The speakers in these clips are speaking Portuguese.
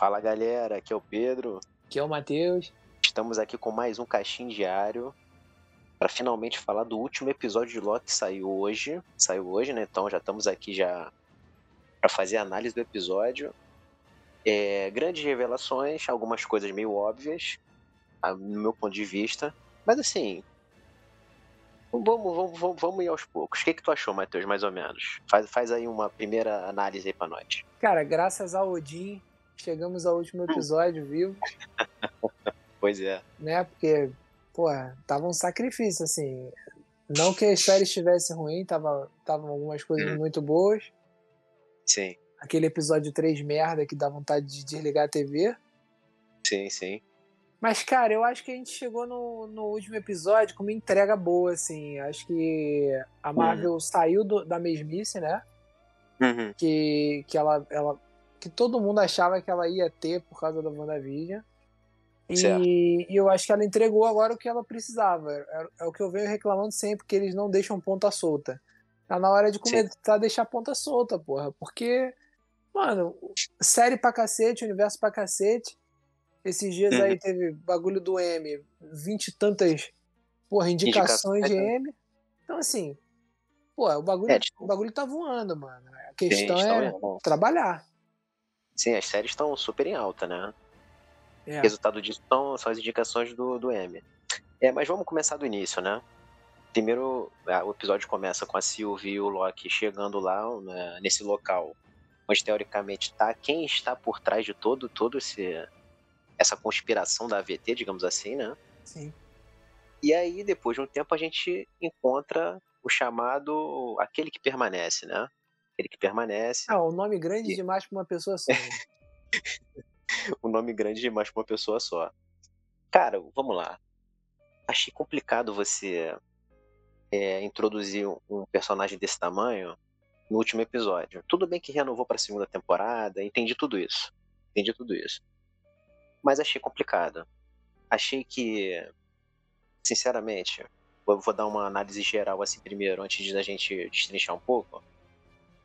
Fala galera, aqui é o Pedro. Aqui é o Matheus. Estamos aqui com mais um Caixinho Diário para finalmente falar do último episódio de Loki que saiu hoje. Saiu hoje, né? Então já estamos aqui já para fazer a análise do episódio. É, grandes revelações, algumas coisas meio óbvias, no meu ponto de vista. Mas assim, vamos, vamos, vamos, vamos ir aos poucos. O que, que tu achou, Matheus, mais ou menos? Faz, faz aí uma primeira análise aí pra nós. Cara, graças ao Odin, chegamos ao último episódio vivo. pois é. Né? Porque, pô, tava um sacrifício, assim. Não que a série estivesse ruim, tava, tava algumas coisas hum. muito boas. Sim. Aquele episódio 3 merda que dá vontade de desligar a TV. Sim, sim. Mas, cara, eu acho que a gente chegou no, no último episódio com uma entrega boa, assim. Acho que a Marvel uhum. saiu do, da mesmice, né? Uhum. Que, que ela, ela que todo mundo achava que ela ia ter por causa da WandaVision. E, e, eu acho que ela entregou agora o que ela precisava. É, é, o que eu venho reclamando sempre, que eles não deixam ponta solta. Tá na hora de começar a deixar ponta solta, porra. Porque, mano, série pra cacete, universo pra cacete. Esses dias uhum. aí teve bagulho do M, vinte e tantas, porra, indicações de né? M. Então, assim, pô, o bagulho, é, tipo... o bagulho tá voando, mano. A questão Sim, é trabalhar. Sim, as séries estão super em alta, né? É. O resultado disso são, são as indicações do, do M. É, mas vamos começar do início, né? Primeiro, o episódio começa com a Sylvie e o Loki chegando lá, né, nesse local, onde teoricamente está quem está por trás de todo, todo esse, essa conspiração da AVT, digamos assim, né? Sim. E aí, depois de um tempo, a gente encontra o chamado aquele que permanece, né? Aquele que permanece. Ah, o nome grande e... demais para uma pessoa só. Né? o nome grande demais para uma pessoa só. Cara, vamos lá. Achei complicado você é, introduzir um personagem desse tamanho no último episódio. Tudo bem que renovou para a segunda temporada, entendi tudo isso. Entendi tudo isso. Mas achei complicado. Achei que, sinceramente, vou dar uma análise geral assim primeiro, antes de a gente destrinchar um pouco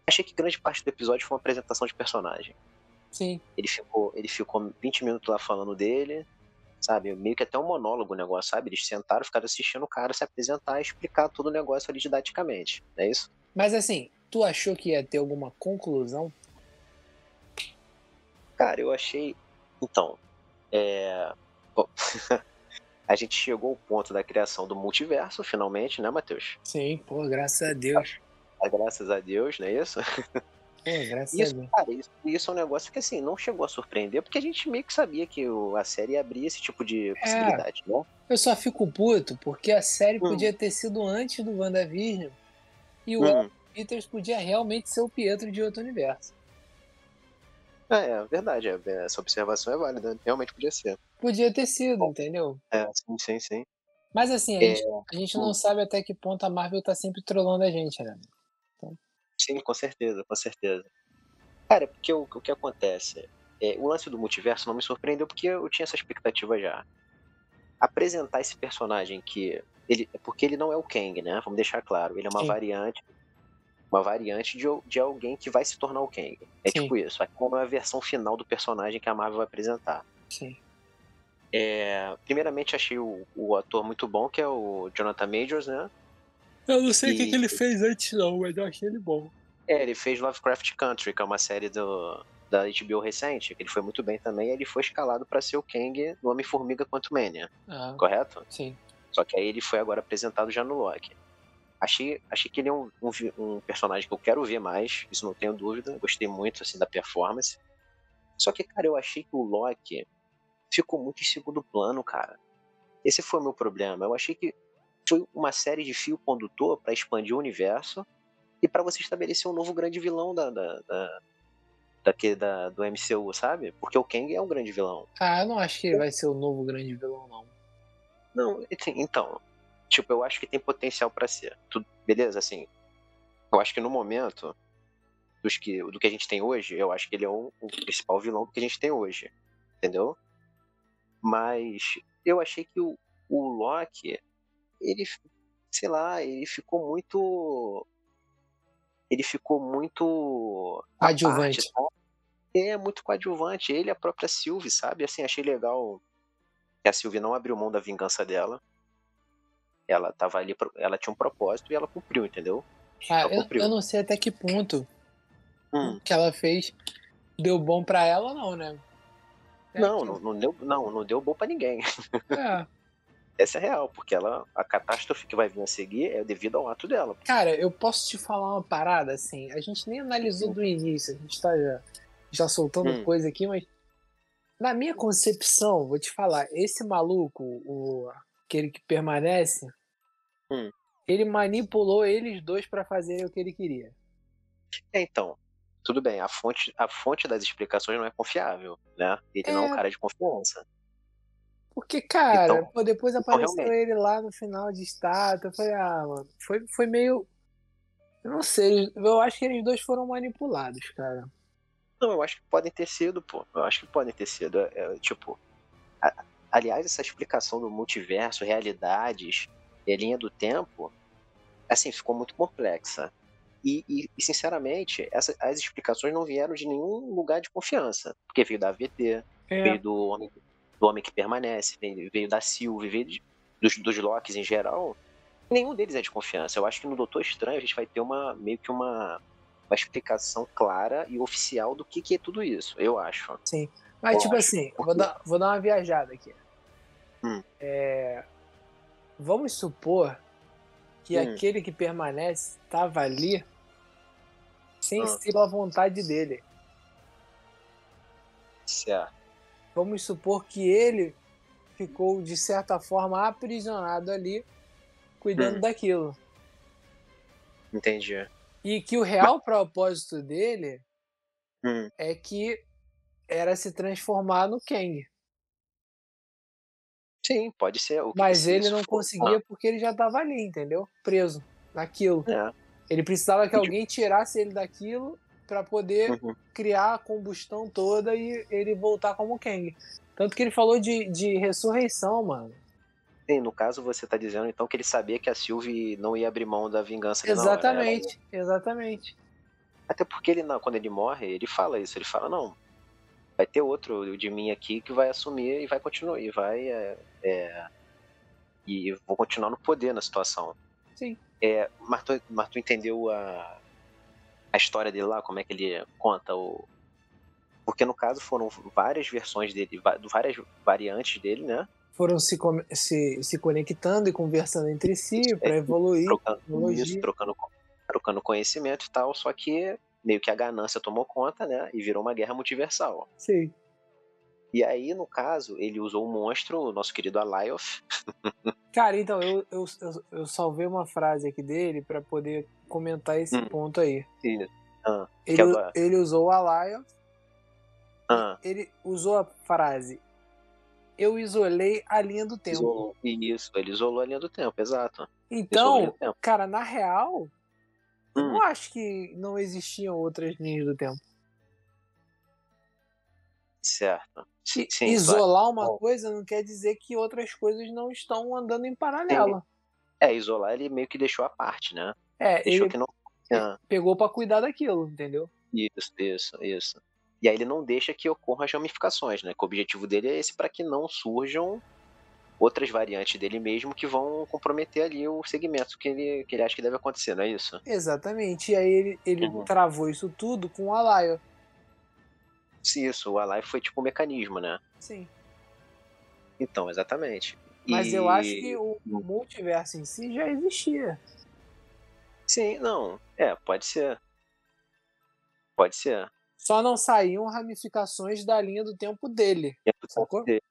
achei que grande parte do episódio foi uma apresentação de personagem. Sim. Ele ficou, ele ficou 20 minutos lá falando dele, sabe? Meio que até um monólogo o negócio, sabe? Eles sentaram, ficaram assistindo o cara se apresentar e explicar todo o negócio ali didaticamente, não é isso? Mas assim, tu achou que ia ter alguma conclusão? Cara, eu achei. Então, é. Bom, a gente chegou ao ponto da criação do multiverso, finalmente, né, Matheus? Sim, pô, graças a Deus graças a Deus, não é isso? É, graças isso, a Deus. Cara, isso, isso, é um negócio que assim, não chegou a surpreender, porque a gente meio que sabia que o, a série abria esse tipo de é. possibilidade, é, né? Eu só fico puto porque a série hum. podia ter sido antes do WandaVision e o hum. Peters podia realmente ser o Pietro de outro universo. É, é verdade, é, essa observação é válida, realmente podia ser. Podia ter sido, entendeu? É, sim, sim, sim. Mas assim, a, é... gente, a gente não hum. sabe até que ponto a Marvel tá sempre trollando a gente, né? Sim, com certeza, com certeza. Cara, porque o, o que acontece? É, o lance do multiverso não me surpreendeu porque eu tinha essa expectativa já. Apresentar esse personagem que. Ele, porque ele não é o Kang, né? Vamos deixar claro. Ele é uma Sim. variante. Uma variante de, de alguém que vai se tornar o Kang. É Sim. tipo isso. Como é a versão final do personagem que a Marvel vai apresentar. Sim. É, primeiramente achei o, o ator muito bom, que é o Jonathan Majors, né? Eu não sei o que, que, ele fez antes, não, mas eu achei ele bom. É, ele fez Lovecraft Country, que é uma série do, da HBO recente, que ele foi muito bem também, e ele foi escalado para ser o Kang no Homem-Formiga Quanto Mania. Ah, correto? Sim. Só que aí ele foi agora apresentado já no Loki. Achei, achei que ele é um, um, um, personagem que eu quero ver mais, isso não tenho dúvida. Gostei muito assim da performance. Só que, cara, eu achei que o Loki ficou muito em segundo plano, cara. Esse foi o meu problema. Eu achei que foi uma série de fio condutor para expandir o universo e para você estabelecer um novo grande vilão da, da, da, da, da, do MCU, sabe? Porque o Kang é um grande vilão. Ah, eu não acho que ele vai ser o novo grande vilão, não. Não, então, tipo, eu acho que tem potencial para ser. Tudo, beleza, assim. Eu acho que no momento dos que, do que a gente tem hoje, eu acho que ele é o, o principal vilão do que a gente tem hoje. Entendeu? Mas eu achei que o, o Loki ele, sei lá, ele ficou muito. Ele ficou muito. Adjuvante. Parte, É muito coadjuvante. Ele e a própria Sylvie, sabe? Assim, achei legal que a Sylvie não abriu mão da vingança dela. Ela tava ali, ela tinha um propósito e ela cumpriu, entendeu? Ah, eu, eu, não sei até que ponto hum. que ela fez deu bom para ela não, né? É não, que... não, não, deu, não, não deu bom para ninguém. É. Essa é real, porque ela, a catástrofe que vai vir a seguir é devido ao ato dela. Cara, eu posso te falar uma parada assim. A gente nem analisou do início, a gente tá já, já soltando hum. coisa aqui, mas na minha concepção, vou te falar, esse maluco, o aquele que permanece, hum. ele manipulou eles dois para fazerem o que ele queria. É, então, tudo bem, a fonte, a fonte das explicações não é confiável, né? Ele é... não é um cara de confiança. Porque, cara, então, pô, depois então, apareceu realmente. ele lá no final de estátua. Eu falei, ah, mano, foi, foi meio. Eu não sei, eu acho que eles dois foram manipulados, cara. Não, eu acho que podem ter sido, pô. Eu acho que podem ter sido. É, é, tipo, a, aliás, essa explicação do multiverso, realidades, e linha do tempo, assim, ficou muito complexa. E, e, e sinceramente, essa, as explicações não vieram de nenhum lugar de confiança. Porque veio da AVT, é. veio do homem do Homem que Permanece, veio da Sylvie, veio de, dos, dos Locks em geral, nenhum deles é de confiança. Eu acho que no Doutor Estranho a gente vai ter uma meio que uma, uma explicação clara e oficial do que, que é tudo isso, eu acho. Sim. Mas, eu tipo acho. assim, vou dar, vou dar uma viajada aqui. Hum. É, vamos supor que hum. aquele que permanece estava ali sem hum. ser a vontade dele. Certo vamos supor que ele ficou, de certa forma, aprisionado ali, cuidando hum. daquilo. Entendi. E que o real Mas... propósito dele hum. é que era se transformar no Kang. Sim, pode ser. Mas ele não conseguia porque ele já estava ali, entendeu? Preso naquilo. É. Ele precisava que alguém tirasse ele daquilo para poder uhum. criar a combustão toda e ele voltar como Kang. Tanto que ele falou de, de ressurreição, mano. Sim, no caso você tá dizendo então que ele sabia que a Sylvie não ia abrir mão da vingança Exatamente, não, exatamente. Até porque ele não, quando ele morre, ele fala isso, ele fala, não, vai ter outro de mim aqui que vai assumir e vai continuar, e vai. É, é, e vou continuar no poder na situação. Sim. É, mas, tu, mas tu entendeu a, a história dele lá, como é que ele conta o. Porque no caso foram várias versões dele, várias variantes dele, né? Foram se, se, se conectando e conversando entre si para é, evoluir. Trocando, isso, trocando, trocando conhecimento e tal, só que meio que a ganância tomou conta, né? E virou uma guerra multiversal. Sim. E aí, no caso, ele usou o monstro, o nosso querido Alioth. Cara, então, eu, eu, eu, salvei uma frase aqui dele para poder comentar esse hum. ponto aí. Ah, ele, é ele usou o Alioth. Ah. Ele usou a frase eu isolei a linha do tempo. Isolou, isso, ele isolou a linha do tempo, exato. Então, tempo. cara, na real, hum. eu acho que não existiam outras linhas do tempo. Certo. Sim, sim, isolar uma Bom. coisa não quer dizer que outras coisas não estão andando em paralelo. É, isolar ele meio que deixou a parte, né? É, deixou ele que não... Ah. pegou para cuidar daquilo, entendeu? Isso, isso, isso. E aí ele não deixa que ocorram as ramificações, né? Que o objetivo dele é esse para que não surjam outras variantes dele mesmo que vão comprometer ali o segmento que ele, que ele acha que deve acontecer, não é isso? Exatamente. E aí ele, ele uhum. travou isso tudo com o Alaio isso, o Alive foi tipo um mecanismo, né? Sim. Então, exatamente. Mas e... eu acho que o multiverso em si já existia. Sim, não. É, pode ser. Pode ser. Só não saíam ramificações da linha do tempo dele. Do tempo dele.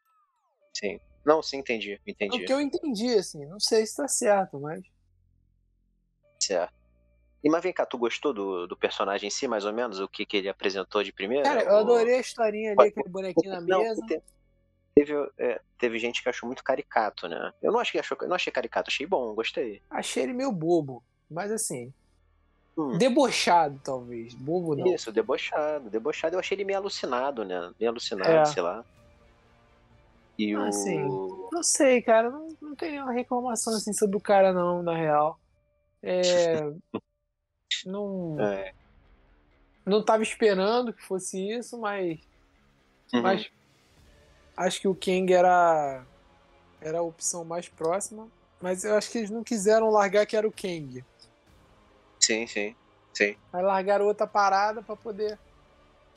Sim. Não, sim, entendi. entendi. É o que eu entendi, assim. Não sei se tá certo, mas. Certo. E mas vem cá, tu gostou do, do personagem em si, mais ou menos? O que, que ele apresentou de primeira? Cara, eu adorei a historinha ali, aquele bonequinho na não, mesa. Teve, é, teve gente que achou muito caricato, né? Eu não achei, achou, não achei caricato, achei bom, gostei. Achei ele meio bobo, mas assim. Hum. Debochado, talvez. Bobo não. Isso, debochado. Debochado, eu achei ele meio alucinado, né? Meio alucinado, é. sei lá. E ah, o. não sei, cara. Não, não tenho nenhuma reclamação assim sobre o cara, não, na real. É. Não. É. não tava esperando que fosse isso, mas. Uhum. Mas acho que o Kang era. Era a opção mais próxima. Mas eu acho que eles não quiseram largar que era o Kang. Sim, sim. Sim. Aí largaram outra parada para poder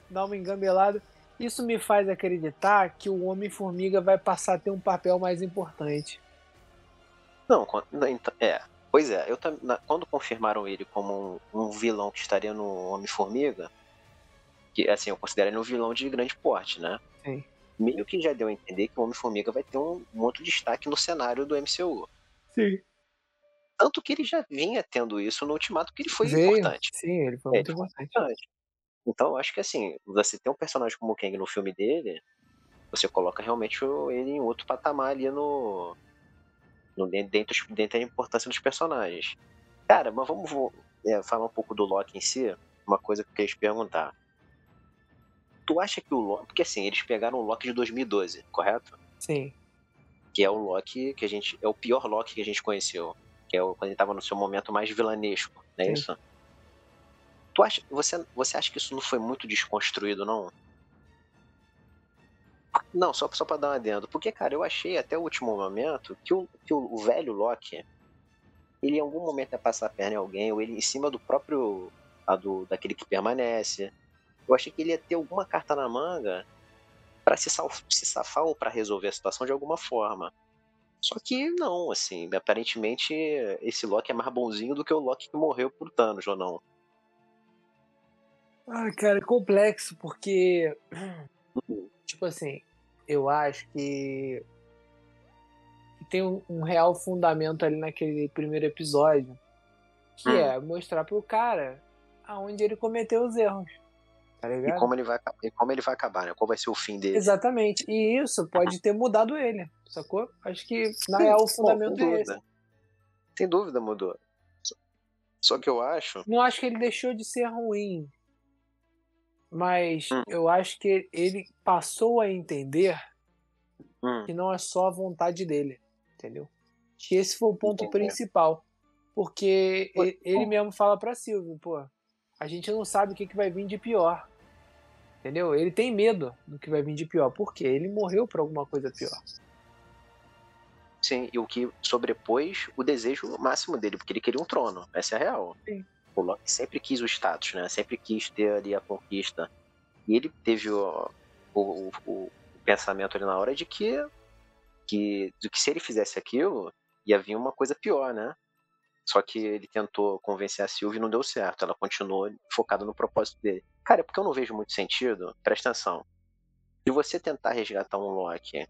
dar uma engambelada. Isso me faz acreditar que o Homem-Formiga vai passar a ter um papel mais importante. Não, então, é. Pois é, eu quando confirmaram ele como um, um vilão que estaria no Homem-Formiga, que assim, eu considero ele um vilão de grande porte, né? Sim. Meio que já deu a entender que o Homem-Formiga vai ter um, um outro destaque no cenário do MCU. Sim. Tanto que ele já vinha tendo isso no Ultimato, que ele foi Veio. importante. Sim, ele foi é, muito importante. importante. Então, eu acho que assim, você ter um personagem como o Kang no filme dele, você coloca realmente ele em outro patamar ali no. Dentro, dentro da importância dos personagens. Cara, mas vamos é, falar um pouco do Loki em si. Uma coisa que eu queria te perguntar. Tu acha que o Loki. Porque assim, eles pegaram o Loki de 2012, correto? Sim. Que é o Loki que a gente. É o pior Loki que a gente conheceu que é quando ele estava no seu momento mais vilanesco, não é Sim. isso? Tu acha, você, você acha que isso não foi muito desconstruído, não? Não, só, só pra dar um adendo. Porque, cara, eu achei até o último momento que o, que o, velho Loki, ele em algum momento ia passar a perna em alguém, ou ele em cima do próprio. Do, daquele que permanece. Eu achei que ele ia ter alguma carta na manga para se, se safar ou para resolver a situação de alguma forma. Só que não, assim, aparentemente esse Loki é mais bonzinho do que o Loki que morreu por Thanos, ou não? Ah, cara, é complexo, porque. Tipo assim, eu acho que. Tem um, um real fundamento ali naquele primeiro episódio. Que hum. é mostrar pro cara aonde ele cometeu os erros. Tá ligado? E como ele vai, e como ele vai acabar, né? Qual vai ser o fim dele? Exatamente. E isso pode ter mudado ele, sacou? Acho que, na real, o fundamento é esse. Sem dúvida mudou. Só que eu acho. Não acho que ele deixou de ser ruim. Mas hum. eu acho que ele passou a entender hum. que não é só a vontade dele. Entendeu? Que esse foi o ponto Entendi. principal. Porque ele mesmo fala pra Silvio, pô, a gente não sabe o que, que vai vir de pior. Entendeu? Ele tem medo do que vai vir de pior. Por quê? Ele morreu por alguma coisa pior. Sim, e o que sobrepôs o desejo máximo dele, porque ele queria um trono. Essa é a real. Sim. O Loki sempre quis o status, né? Sempre quis ter ali a conquista. E ele teve o, o, o pensamento ali na hora de que, que, de que se ele fizesse aquilo, ia vir uma coisa pior, né? Só que ele tentou convencer a Sylvie e não deu certo. Ela continuou focada no propósito dele. Cara, é porque eu não vejo muito sentido, presta atenção. Se você tentar resgatar um Loki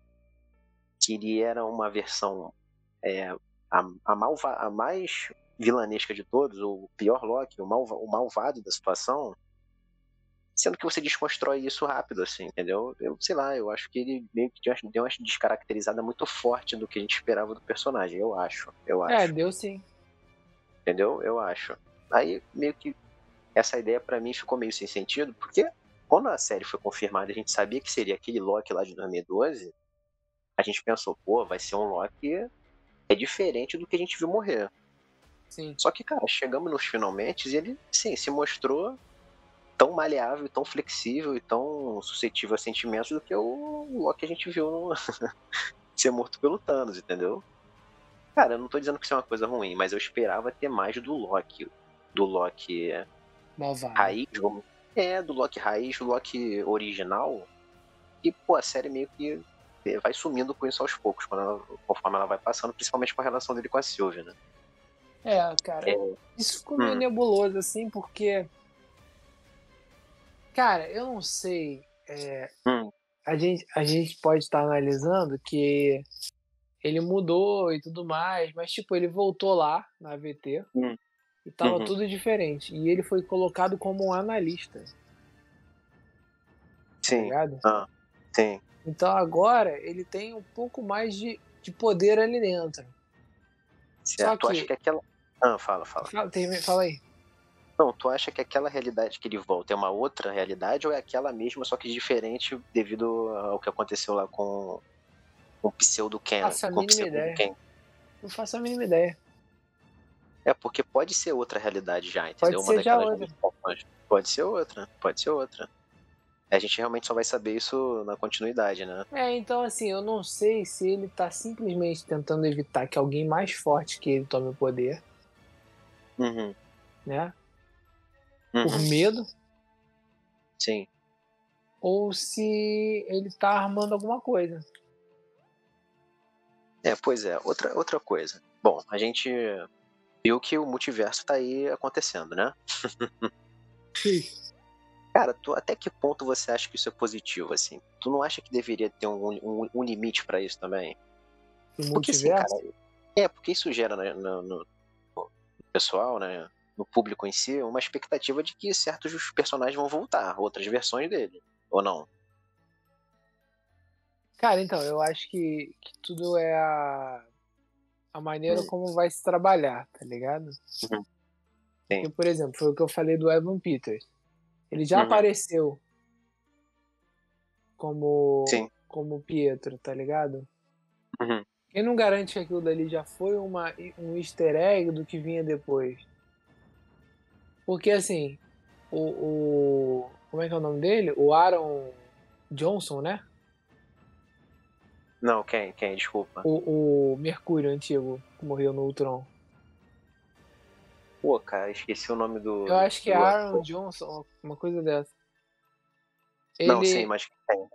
que ele era uma versão é, a, a, malva, a mais vilanesca de todos, o pior Loki, o, malva, o malvado da situação, sendo que você desconstrói isso rápido, assim, entendeu? Eu sei lá, eu acho que ele meio que deu uma descaracterizada muito forte do que a gente esperava do personagem, eu acho. Eu é, acho. É, deu sim. Entendeu? Eu acho. Aí meio que essa ideia para mim ficou meio sem sentido, porque quando a série foi confirmada, a gente sabia que seria aquele Loki lá de 2012. A gente pensou, pô, vai ser um Loki é diferente do que a gente viu morrer. Sim. Só que, cara, chegamos nos finalmente e ele, sim, se mostrou tão maleável, tão flexível e tão suscetível a sentimentos do que o Loki que a gente viu no... ser morto pelo Thanos, entendeu? Cara, eu não tô dizendo que isso é uma coisa ruim, mas eu esperava ter mais do Loki. Do Loki Malvado. raiz, é, do Loki raiz, do Loki original. E, pô, a série meio que vai sumindo com isso aos poucos, quando ela, conforme ela vai passando, principalmente com a relação dele com a Sylvie, né? É, cara, é. isso ficou meio hum. nebuloso, assim, porque. Cara, eu não sei. É, hum. a, gente, a gente pode estar analisando que ele mudou e tudo mais, mas tipo, ele voltou lá na VT hum. e tava uhum. tudo diferente. E ele foi colocado como um analista. Tá sim. Tá ah, sim. Então agora ele tem um pouco mais de, de poder ali dentro. Certo. Só que... Tu acha que aquela. Ah, fala, fala. Fala, tem, fala aí. Não, tu acha que aquela realidade que ele volta é uma outra realidade ou é aquela mesma, só que diferente devido ao que aconteceu lá com com pseudo Ken. Faço a mínima ideia. Ken. Não faço a mínima ideia. É, porque pode ser outra realidade já, entendeu? Pode ser já outra. Pode ser outra, pode ser outra. A gente realmente só vai saber isso na continuidade, né? É, então assim, eu não sei se ele tá simplesmente tentando evitar que alguém mais forte que ele tome o poder. Uhum. Né? Uhum. Por medo. Sim. Ou se ele tá armando alguma coisa. É, pois é. Outra, outra coisa. Bom, a gente viu que o multiverso tá aí acontecendo, né? Sim. Cara, tu, até que ponto você acha que isso é positivo, assim? Tu não acha que deveria ter um, um, um limite para isso também? O Porque, assim, multiverso? cara, é, porque isso gera no pessoal, né, no público em si, uma expectativa de que certos personagens vão voltar, outras versões dele, ou não? Cara, então, eu acho que, que tudo é a, a maneira Hum. como vai se trabalhar, tá ligado? Uhum. Sim. Porque, por exemplo, foi o que eu falei do Evan Peters. Ele já Uhum. apareceu como, Sim. como Pietro, tá ligado? Uhum. Quem não garante que aquilo dali já foi uma, um easter egg do que vinha depois? Porque assim, o, o. Como é que é o nome dele? O Aaron Johnson, né? Não, quem? Quem? Desculpa. O, o Mercúrio antigo, que morreu no Ultron. Pô, cara, esqueci o nome do. Eu acho que é Aaron. Johnson, uma coisa dessa. Não, Ele, sim, mas?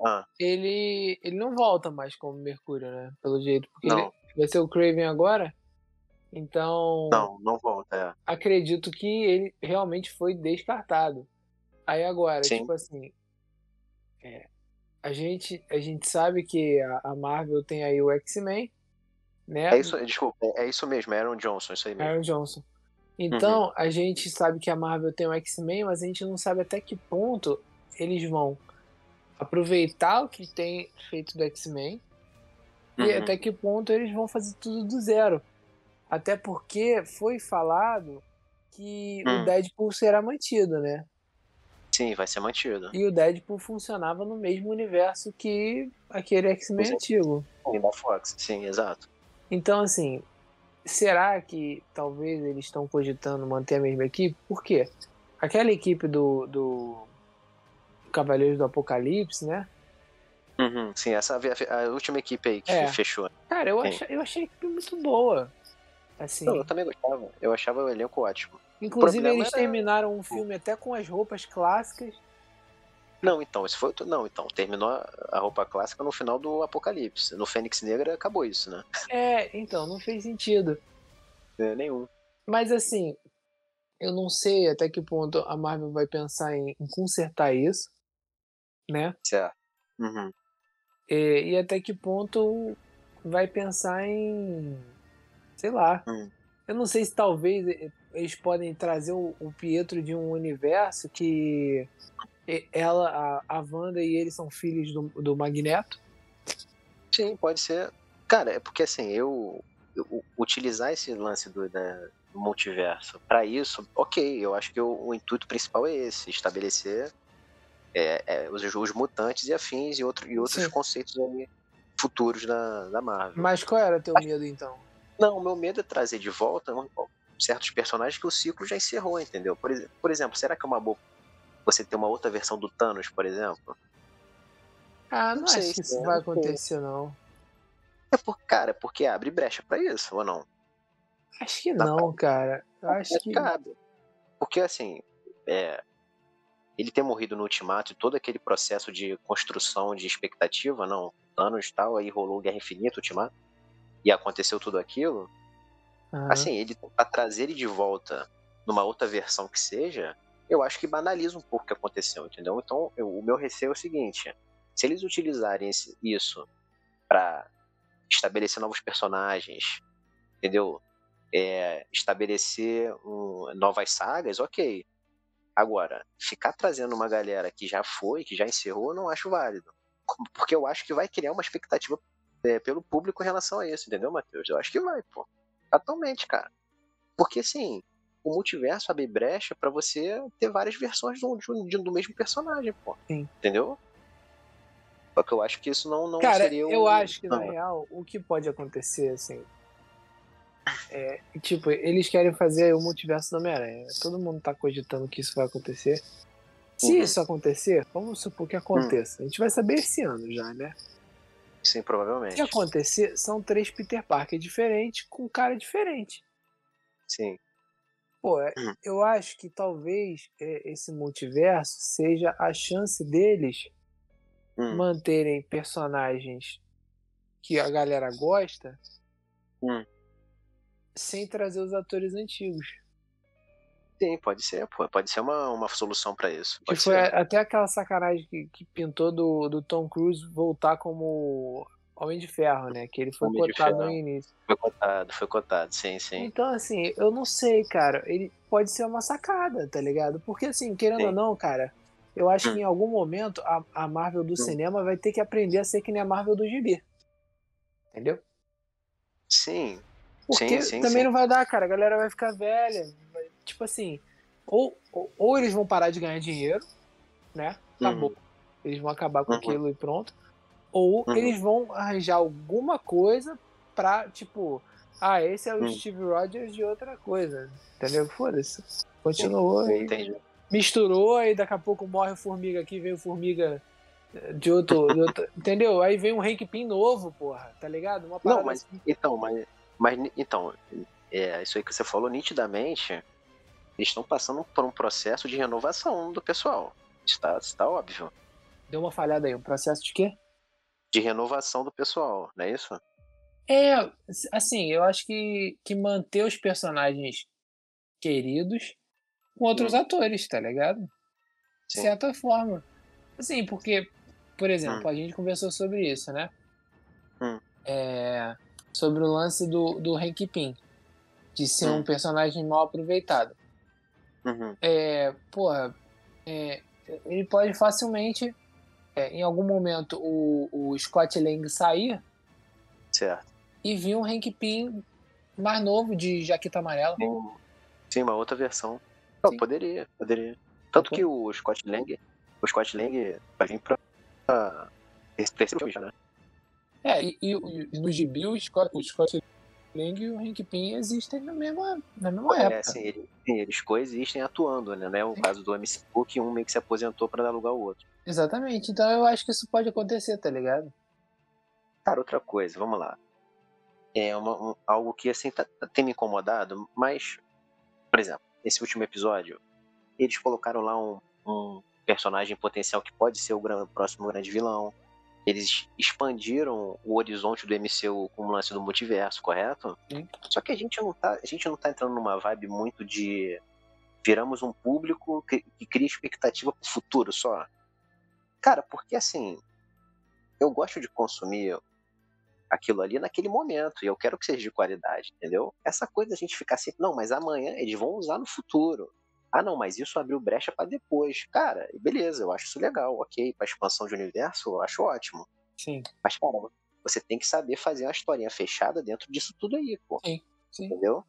Ah, ele, ele não volta mais como Mercúrio, né? Pelo jeito. Porque Não. ele vai ser o Craven agora. Então, não, não volta, é. acredito que ele realmente foi descartado. Aí agora, Sim. tipo assim, é, a, gente, a gente sabe que a, a Marvel tem aí o X-Men, né? É isso, desculpa, é isso mesmo, é Aaron Johnson, isso aí mesmo. Aaron Johnson. Então, a gente sabe que a Marvel tem o X-Men, mas a gente não sabe até que ponto eles vão aproveitar o que tem feito do X-Men e Uhum. até que ponto eles vão fazer tudo do zero. Até porque foi falado que Hum. o Deadpool será mantido, né? Sim, vai ser mantido. E o Deadpool funcionava no mesmo universo que aquele X-Men antigo. Da Fox, sim, exato. Então, assim, será que talvez eles estão cogitando manter a mesma equipe? Por quê? Aquela equipe do, do Cavaleiros do Apocalipse, né? Uhum, sim, essa a, a última equipe aí que É. fechou. Cara, eu, ach, eu achei a equipe muito boa. Assim, Não, eu também gostava. Eu achava o elenco ótimo. inclusive eles era- terminaram um filme até com as roupas clássicas. Não, então, isso foi. Não, então, terminou a- a roupa clássica no final do Apocalipse. No Fênix Negra acabou isso, né? É, então, não fez sentido. É, nenhum. Mas assim, eu não sei até que ponto a Marvel vai pensar em, em consertar isso, né? Certo. Uhum. E, e até que ponto vai pensar em. Sei lá. Hum. Eu não sei se talvez eles podem trazer o, o Pietro de um universo que ela, a, a Wanda e ele são filhos do, do Magneto. Sim, pode ser. Cara, é porque assim, eu, eu- utilizar esse lance do, da- multiverso pra isso, ok, eu acho que o, o intuito principal é esse, estabelecer é, é, os, os mutantes e afins e, outro, e outros Sim. conceitos ali futuros da, da Marvel. Mas qual era teu medo então? Não, o meu medo é trazer de volta certos personagens que o ciclo já encerrou, entendeu? Por, por exemplo, será que é uma boa você ter uma outra versão do Thanos, por exemplo? Ah, não, Não sei acho que se isso é, vai acontecer, não. É por, cara, porque abre brecha pra isso, ou não? Acho que Dá não, cara. Eu acho que. cabe. Porque assim, é, ele ter morrido no Ultimato e todo aquele processo de construção de expectativa, não, Thanos e tal, aí rolou Guerra Infinita, Ultimato, e aconteceu tudo aquilo, Aham. assim, ele pra trazer ele de volta numa outra versão que seja, eu acho que banaliza um pouco o que aconteceu, entendeu? Então, eu- o meu receio é o seguinte: se eles utilizarem esse- isso pra estabelecer novos personagens, entendeu? É, estabelecer um- novas sagas, ok. Agora, ficar trazendo uma galera que já foi, que já encerrou, eu não acho válido. Porque eu acho que vai criar uma expectativa é, pelo público em relação a isso, entendeu, Matheus? Eu acho que vai, pô. Totalmente, cara. Porque, assim, o multiverso abre brecha pra você ter várias versões do, de- do mesmo personagem, pô. Sim. Entendeu? Só que eu acho que isso não, não Cara, seria o... eu acho que na Ah, real o que pode acontecer, assim. É, tipo, eles querem fazer o multiverso do Homem-Aranha. Todo mundo tá cogitando que isso vai acontecer. Se uhum. isso acontecer, vamos supor que aconteça. Hum. A gente vai saber esse ano já, né? Sim, provavelmente. Se acontecer, são três Peter Parker diferentes com cara diferente. Sim. Pô, é, hum. eu acho que talvez é, esse multiverso seja a chance deles hum. manterem personagens que a galera gosta hum. Sem trazer os atores antigos. Sim, pode ser, pô. Pode ser uma, uma solução para isso. Pode que foi ser. até aquela sacanagem que, que pintou do, do Tom Cruise voltar como Homem de Ferro, né? Que ele foi Homem cotado no início. Foi cotado, foi cotado, sim, sim. Então, assim, eu não sei, cara. Ele pode ser uma sacada, tá ligado? Porque, assim, querendo sim. ou não, cara, eu acho hum. que em algum momento a, a Marvel do hum. cinema vai ter que aprender a ser que nem a Marvel do gibi. Entendeu? Sim. Porque sim, sim, também sim. não vai dar, cara. A galera vai ficar velha. Tipo assim, ou, ou, ou eles vão parar de ganhar dinheiro, né? Acabou. Uhum. Eles vão acabar com uhum. aquilo e pronto. Ou uhum. eles vão arranjar alguma coisa pra, tipo, ah, esse é o uhum. Steve Rogers de outra coisa. Entendeu? Foda-se. Continuou e Entendi. misturou, aí daqui a pouco morre o Formiga aqui, vem o Formiga de outro, de outro. entendeu? Aí vem um Hank Pym novo, porra, tá ligado? Uma Não, mas assim. então, mas, mas então, é, isso aí que você falou nitidamente, eles estão passando por um processo de renovação do pessoal. Está, está óbvio. Deu uma falhada aí, um processo de quê? de renovação do pessoal, não é isso? É, assim, eu acho que, que manter os personagens queridos com outros hum. atores, tá ligado? De certa forma. Assim, porque, por exemplo, hum. a gente conversou sobre isso, né? Hum. É, sobre o lance do, do Hank Pym, de ser um hum. personagem mal aproveitado. Uhum. É, porra, é, ele pode facilmente é, em algum momento o, o Scott Lang sair certo. e vir um Hank Pym mais novo de jaqueta amarela. Sim, sim uma outra versão. Não, poderia, poderia. Tanto que o Scott Lang, o Scott Lang vai vir pra, pra esse filme já, né? É, e, e, e no gibi o Scott, o Scott Lang e o Hank Pym existem na mesma, na mesma é, época. Assim, ele, eles coexistem atuando, né? É o caso do MC que um meio que se aposentou para dar lugar ao outro. Exatamente. Então eu acho que isso pode acontecer, tá ligado? Cara, outra coisa, vamos lá. É uma, um, algo que assim tá, tá, tem me incomodado, mas, por exemplo, nesse último episódio, eles colocaram lá um, um personagem potencial que pode ser o, gran, o próximo grande vilão. Eles expandiram o horizonte do MCU com o lance do multiverso, correto? Sim. Só que a gente não tá, a gente não tá entrando numa vibe muito de viramos um público que, que cria expectativa pro futuro só. Cara, porque assim, eu gosto de consumir aquilo ali naquele momento e eu quero que seja de qualidade, entendeu? Essa coisa a gente ficar assim, não, mas amanhã eles vão usar no futuro. Ah, não, mas isso abriu brecha para depois. Cara, beleza, eu acho isso legal, ok. Para expansão de universo, eu acho ótimo. Sim. Mas, cara, você tem que saber fazer uma historinha fechada dentro disso tudo aí, pô. Sim, sim. Entendeu?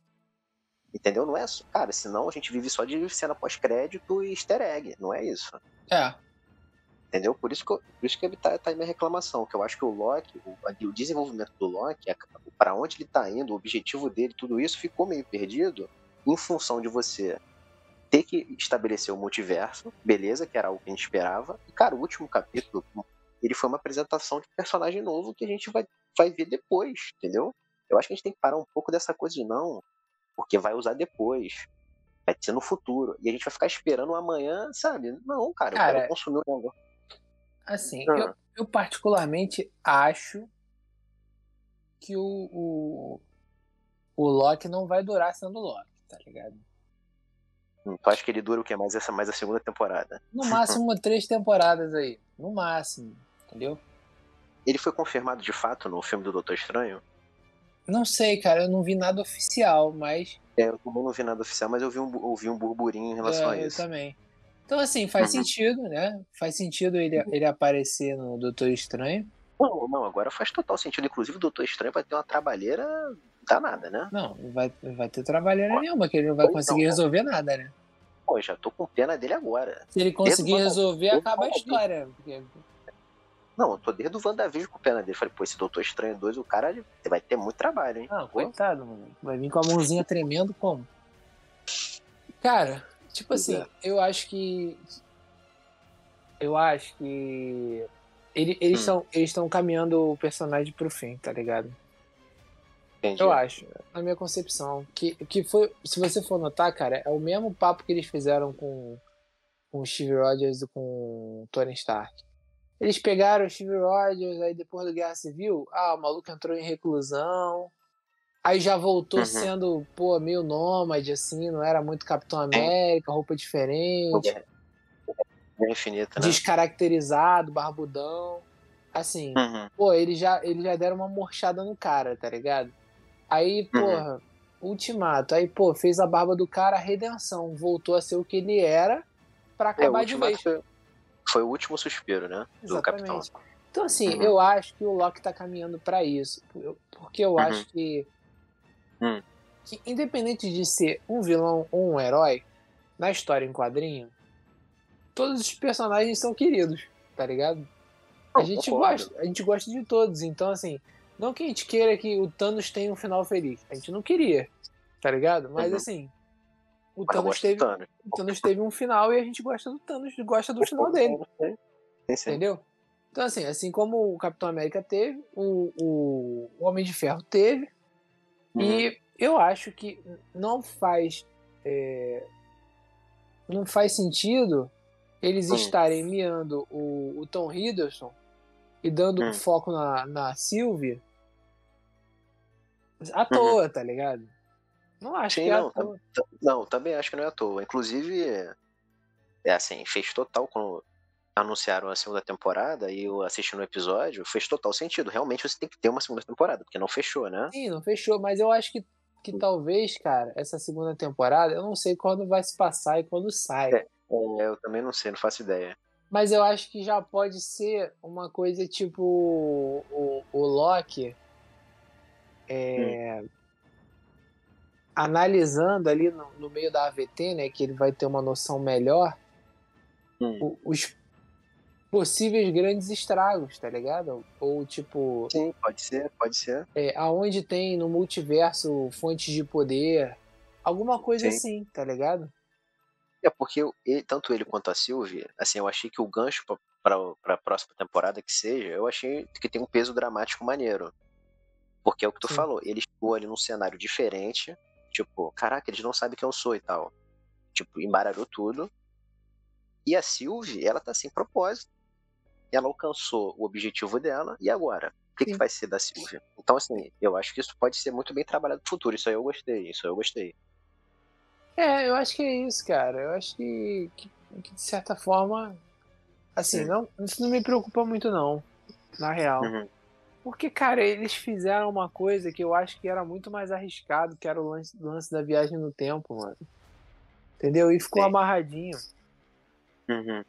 Entendeu? Não é. Cara, senão a gente vive só de cena pós-crédito e easter egg, não é isso. É. Entendeu? Por isso que, eu, por isso que tá, tá aí minha reclamação, que eu acho que o Loki, o, o desenvolvimento do Loki, para onde ele tá indo, o objetivo dele, tudo isso ficou meio perdido em função de você ter que estabelecer o multiverso, beleza, que era algo que a gente esperava. E, cara, o último capítulo, ele foi uma apresentação de personagem novo que a gente vai, vai ver depois, entendeu? Eu acho que a gente tem que parar um pouco dessa coisa de não, porque vai usar depois. Vai ser no futuro. E a gente vai ficar esperando amanhã, sabe? Não, cara, cara eu quero consumir o negócio. Assim, ah. eu, eu, particularmente acho que o, o, o Loki não vai durar sendo Loki, tá ligado? Hum, tu acha que ele dura o que? Mais essa mais a segunda temporada? No máximo três temporadas aí. No máximo, entendeu? Ele foi confirmado de fato no filme do Doutor Estranho? Não sei, cara, eu não vi nada oficial, mas. É, eu também não vi nada oficial, mas eu vi um, eu vi um burburinho em relação é, a isso. Eu também. Então, assim, faz uhum. sentido, né? Faz sentido ele, ele aparecer no Doutor Estranho. Não, não, agora faz total sentido. Inclusive, o Doutor Estranho vai ter uma trabalheira danada, né? Não, vai, vai ter trabalheira Pô, nenhuma, que ele não vai conseguir então, resolver nada, né? Pô, já tô com pena dele agora. Se ele conseguir resolver, acaba a história. Porque... Não, eu tô desde o WandaVision com pena dele. Falei, pô, esse Doutor Estranho 2, o cara vai ter muito trabalho, hein? Não, coitado, mano. Vai vir com a mãozinha tremendo como? Cara, Tipo assim, é. eu acho que Eu acho que. Ele, eles estão Hum. eles estão caminhando o personagem pro fim, tá ligado? Entendi. Eu acho, na minha concepção. Que, que foi, se você for notar, cara, é o mesmo papo que eles fizeram com, com o Steve Rogers e com o Tony Stark. Eles pegaram o Steve Rogers, aí depois da Guerra Civil, ah, o maluco entrou em reclusão. Aí já voltou Uhum. sendo, pô, meio nômade, assim, não era muito Capitão América, roupa diferente, Guerra Infinita, né? descaracterizado, barbudão. Assim, Uhum. pô, eles já, eles já deram uma morchada no cara, tá ligado? Aí, Uhum. porra, ultimato. Aí, pô, fez a barba do cara, redenção. Voltou a ser o que ele era pra É, acabar de Ultimato vez. foi, foi o último suspiro, né? Do Capitão. Exatamente. Então, assim, Uhum. eu acho que o Loki tá caminhando pra isso. Porque eu Uhum. acho que, Hum. que, independente de ser um vilão ou um herói, na história em quadrinho, todos os personagens são queridos, tá ligado? A gente, gosta, a gente gosta de todos. Então, assim, não que a gente queira que o Thanos tenha um final feliz. A gente não queria, tá ligado? Mas, Uhum. assim, o Mas Thanos, teve, Thanos. o Thanos teve um final e a gente gosta do Thanos, gosta do final dele. Entendeu? Então, assim, assim como o Capitão América teve, o, o, Homem de Ferro teve, Uhum. e eu acho que não faz. é, não faz sentido eles Hum. estarem miando o, o Tom Hiddleston e dando Hum. foco na, na Sylvie Uhum. à toa, tá ligado? Não acho Sim, que é à não, tá- toa. não, também acho que não é à toa. Inclusive, é assim, fez total quando anunciaram a segunda temporada e eu assistindo o episódio, fez total sentido. Realmente você tem que ter uma segunda temporada, porque não fechou, né? Sim, não fechou, mas eu acho que, que talvez, cara, essa segunda temporada, eu não sei quando vai se passar e quando sai. É. É, eu também não sei, não faço ideia. Mas eu acho que já pode ser uma coisa tipo o, o Loki é, analisando ali no, no meio da AVT, né? Que ele vai ter uma noção melhor Hum. os possíveis grandes estragos, tá ligado? Ou tipo, Sim, pode ser, pode ser. é, aonde tem no multiverso fontes de poder, alguma coisa Sim. assim, tá ligado? É porque eu- ele- tanto ele quanto a Sylvie, assim, eu achei que o gancho pra, pra próxima temporada que seja, eu achei que tem um peso dramático maneiro. Porque é o que tu Sim. falou, ele chegou ali num cenário diferente, tipo, caraca, eles não sabem quem eu sou e tal. Tipo, embaralhou tudo. E a Sylvie, ela tá sem propósito. Ela alcançou o objetivo dela, e agora? O que, que vai ser da Sylvie? Então, assim, eu acho que isso pode ser muito bem trabalhado no futuro. Isso aí eu gostei, isso aí eu gostei. É, eu acho que é isso, cara. Eu acho que, que, que, de certa forma, assim, Sim. não, isso não me preocupa muito não, na real. Uhum. Porque, cara, eles fizeram uma coisa que eu acho que era muito mais arriscado, que era o lance, lance da viagem no tempo, mano. Entendeu? E ficou Sim. amarradinho. Uhum.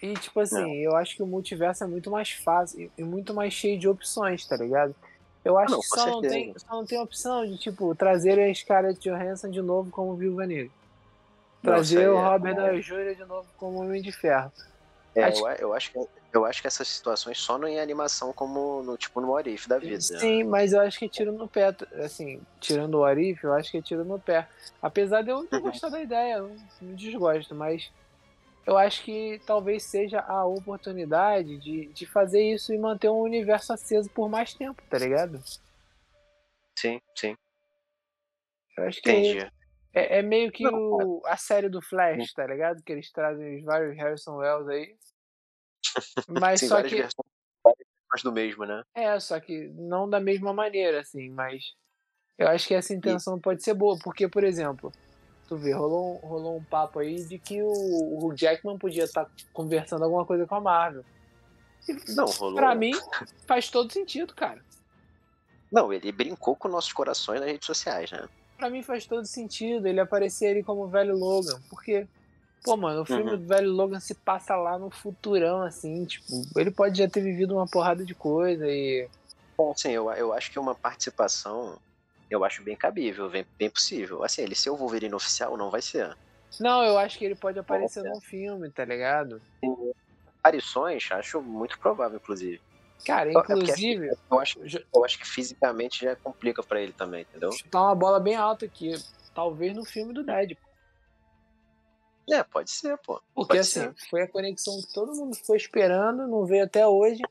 E, tipo assim, Não. eu acho que o multiverso é muito mais fácil e- e muito mais cheio de opções, tá ligado? Eu acho não, que só não, tem, só não tem opção de, tipo, trazer a Scarlett Johansson de novo como Viúva Negra. Trazer aí o é- Robert Downey Jr. de novo como Homem de Ferro. É, Acho- eu, eu acho que, eu acho que essas situações só não em animação como no, tipo, no Orif da vida. Sim, mas eu acho que é tiro no pé. Assim, tirando o Arif, eu acho que é tiro no pé. Apesar de eu não Uhum. gostar da ideia, eu não desgosto, mas eu acho que talvez seja a oportunidade de, de fazer isso e manter um universo aceso por mais tempo, tá ligado? Sim, sim, Eu acho que entendi. é, é meio que o, a série do Flash, tá ligado? Que eles trazem os vários Harrison Wells aí. Mas Sim, só que. versões, versões do mesmo, né? É, só que não da mesma maneira, assim, mas eu acho que essa intenção pode ser boa, porque, por exemplo, tu vê, rolou, um- rolou um papo aí de que o, o Jackman podia estar conversando alguma coisa com a Marvel. Não, rolou. Pra mim, faz todo sentido, cara. Não, ele brincou com nossos corações nas redes sociais, né? Pra mim faz todo sentido ele aparecer ali como o velho Logan, porque, pô, mano, o filme Uhum. do velho Logan se passa lá no futurão, assim, tipo, ele pode já ter vivido uma porrada de coisa e. Bom, assim, eu, eu acho que uma participação, eu acho bem cabível, bem, bem possível. Assim, ele ser o Wolverine oficial não vai ser. Não, eu acho que ele pode aparecer é. num filme, tá ligado? Aparições, acho muito provável, inclusive. Cara, É porque, inclusive, assim, eu acho, eu acho que fisicamente já complica pra ele também, entendeu? chutar uma bola bem alta aqui. Talvez no filme do Deadpool. É, pode ser, pô. Porque pode assim, ser. foi a conexão que todo mundo ficou esperando, não veio até hoje,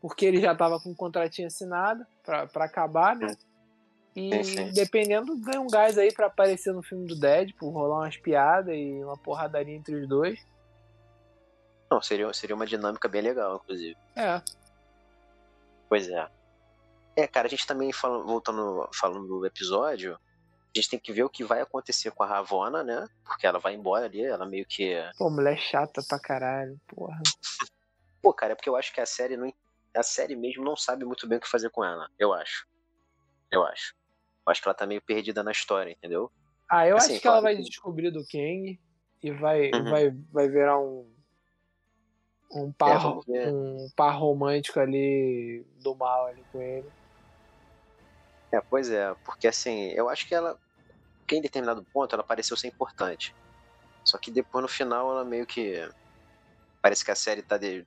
porque ele já tava com o contratinho assinado pra, pra acabar, né? E Sim, sim. dependendo, ganha um gás aí pra aparecer no filme do Deadpool, rolar umas piadas e uma porradaria entre os dois. Não, seria, seria uma dinâmica bem legal, inclusive. É, Pois é. É, cara, a gente também, fala, voltando, falando do episódio, a gente tem que ver o que vai acontecer com a Ravonna, né? Porque ela vai embora ali, ela meio que. pô, mulher chata pra caralho, porra. Pô, cara, é porque eu acho que a série não. A série mesmo não sabe muito bem o que fazer com ela, eu acho. Eu acho. Eu acho que ela tá meio perdida na história, entendeu? Ah, eu Assim, acho que ela vai que- descobrir do Kang e vai, Uhum. vai, vai virar um. Um par, É, um par romântico ali do mal ali com ele. É, pois é, porque assim, eu acho que ela. Que em determinado ponto ela pareceu ser importante. Só que depois no final ela meio que. Parece que a série tá de.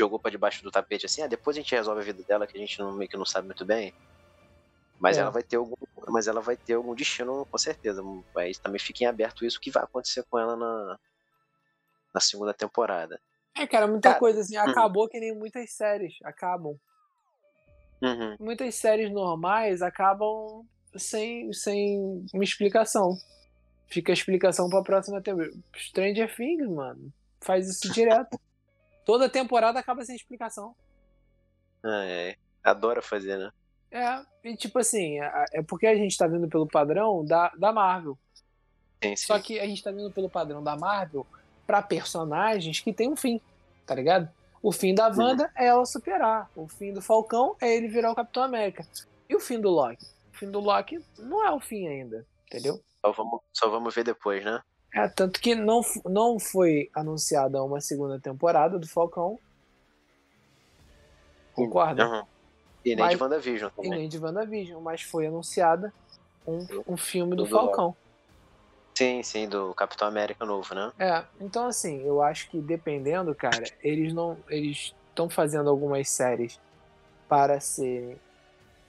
Jogou pra debaixo do tapete assim, ah, depois a gente resolve a vida dela, que a gente não, meio que não sabe muito bem. Mas É. ela vai ter algum. Mas ela vai ter algum destino, com certeza. Mas também fica em aberto isso o que vai acontecer com ela na. Na segunda temporada. É, cara, muita Cara, coisa assim. uhum. Acabou que nem muitas séries acabam. Uhum. Muitas séries normais acabam sem, sem uma explicação. Fica a explicação pra próxima temporada. Stranger Things, mano, faz isso direto. Toda temporada acaba sem explicação. Ah, é. Adora fazer, né? É, e tipo assim, é porque a gente tá vindo pelo padrão da, da Marvel. Sim, sim. Só que a gente tá vindo pelo padrão da Marvel pra personagens que tem um fim, tá ligado? O fim da Wanda é ela superar. O fim do Falcão é ele virar o Capitão América. E o fim do Loki? O fim do Loki não é o fim ainda, entendeu? Só vamos, só vamos ver depois, né? É, tanto que não, não foi anunciada uma segunda temporada do Falcão. Concorda? Uhum. E nem Mas- de WandaVision E também. nem de WandaVision, mas foi anunciada um, um filme do Do Falcão. Sim, sim, do Capitão América novo, né? É, então assim, eu acho que dependendo, cara, eles não. Eles estão fazendo algumas séries para serem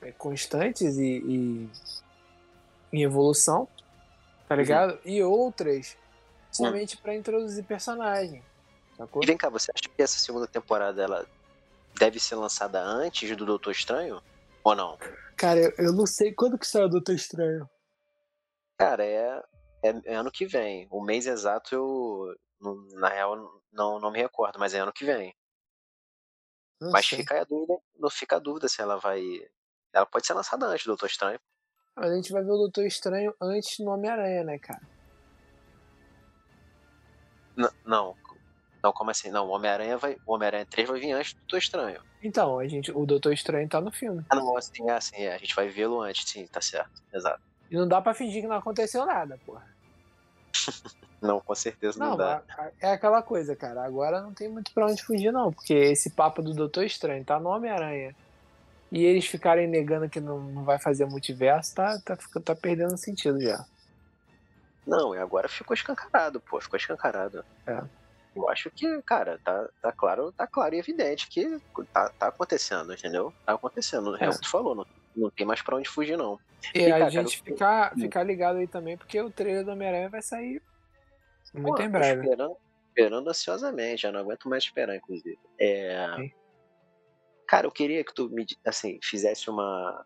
é, constantes e, e em evolução, tá Uhum. ligado? E outras somente pra introduzir personagem. Sacou? E vem cá, você acha que essa segunda temporada ela deve ser lançada antes do Doutor Estranho? Ou não? Cara, eu, não sei quando que saiu o Doutor Estranho. Cara, é, é, é ano que vem. O mês exato eu, na real, não, não me recordo, mas é ano que vem. Não mas sei. fica a dúvida, não fica a dúvida se ela vai. Ela pode ser lançada antes do Doutor Estranho. Mas a gente vai ver o Doutor Estranho antes do Homem-Aranha, né, cara? N- não. Não, como assim? Não, o Homem-Aranha vai. O Homem-Aranha 3 vai vir antes do Doutor Estranho. Então, a gente, o Doutor Estranho tá no filme. Ah, não, assim, é assim, é. A gente vai vê-lo antes, sim, tá certo. Exato. E não dá pra fingir que não aconteceu nada, porra. Não, com certeza não, Não, dá. é aquela coisa, cara. Agora não tem muito pra onde fugir, não. Porque esse papo do Doutor Estranho tá no Homem-Aranha. E eles ficarem negando que não, não vai fazer multiverso, tá, tá, tá perdendo sentido já. Não, e agora ficou escancarado, pô, ficou escancarado. É. Eu acho que, cara, tá, tá claro, tá claro e evidente que tá, tá acontecendo, entendeu? Tá acontecendo. É, É. o que tu falou, não, não tem mais pra onde fugir, não. E E, a cara, gente ficar, ficar ligado aí também, porque o trailer do Homem-Aranha vai sair muito Pô, em breve. Esperando, esperando ansiosamente, já não aguento mais esperar, inclusive. É... Sim. Cara, eu queria que tu me, assim, fizesse uma,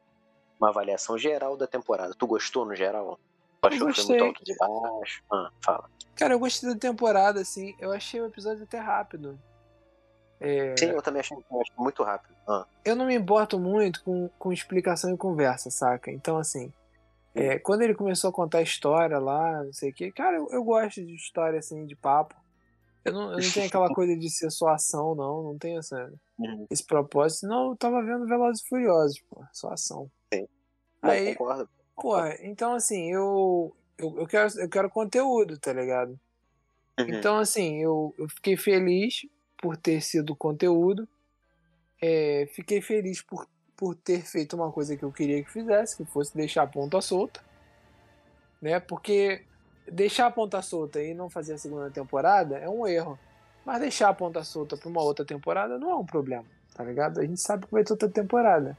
uma avaliação geral da temporada. Tu gostou no geral? Achou que foi muito alto de baixo? Ah, fala. Cara, eu gostei da temporada, assim. Eu achei o episódio até rápido. É, Sim, eu também achei, eu muito rápido. Ah, eu não me importo muito com, com explicação e conversa, saca? Então, assim, é, quando ele começou a contar a história lá, não sei o que, cara, eu, eu gosto de história, assim, de papo. Eu não, eu não tenho aquela coisa de ser só ação, não. Não tenho essa, uhum. esse propósito. Não, eu tava vendo Velozes e Furiosos, pô, só ação. Não, Aí, concordo. Então, assim, eu, eu, eu, quero, eu quero conteúdo, tá ligado? Uhum. Então, assim, eu, eu fiquei feliz por ter sido conteúdo. É, fiquei feliz por, por ter feito uma coisa que eu queria que fizesse, que fosse deixar a ponta solta. Né? Porque deixar a ponta solta e não fazer a segunda temporada é um erro. Mas deixar a ponta solta para uma outra temporada não é um problema, tá ligado? A gente sabe que vai ter outra temporada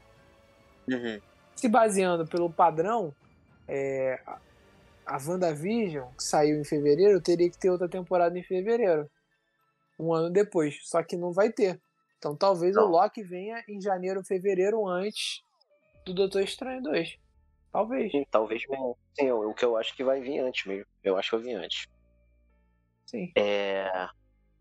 Uhum. Se baseando pelo padrão, é, a WandaVision, que saiu em fevereiro, teria que ter outra temporada em fevereiro. Um ano depois. Só que não vai ter. Então talvez não. o Loki venha em janeiro, fevereiro, antes do Doutor Estranho 2. Talvez. Sim, talvez venha. Sim, o que eu acho que vai vir antes mesmo. Eu acho que vai vir antes. Sim. É.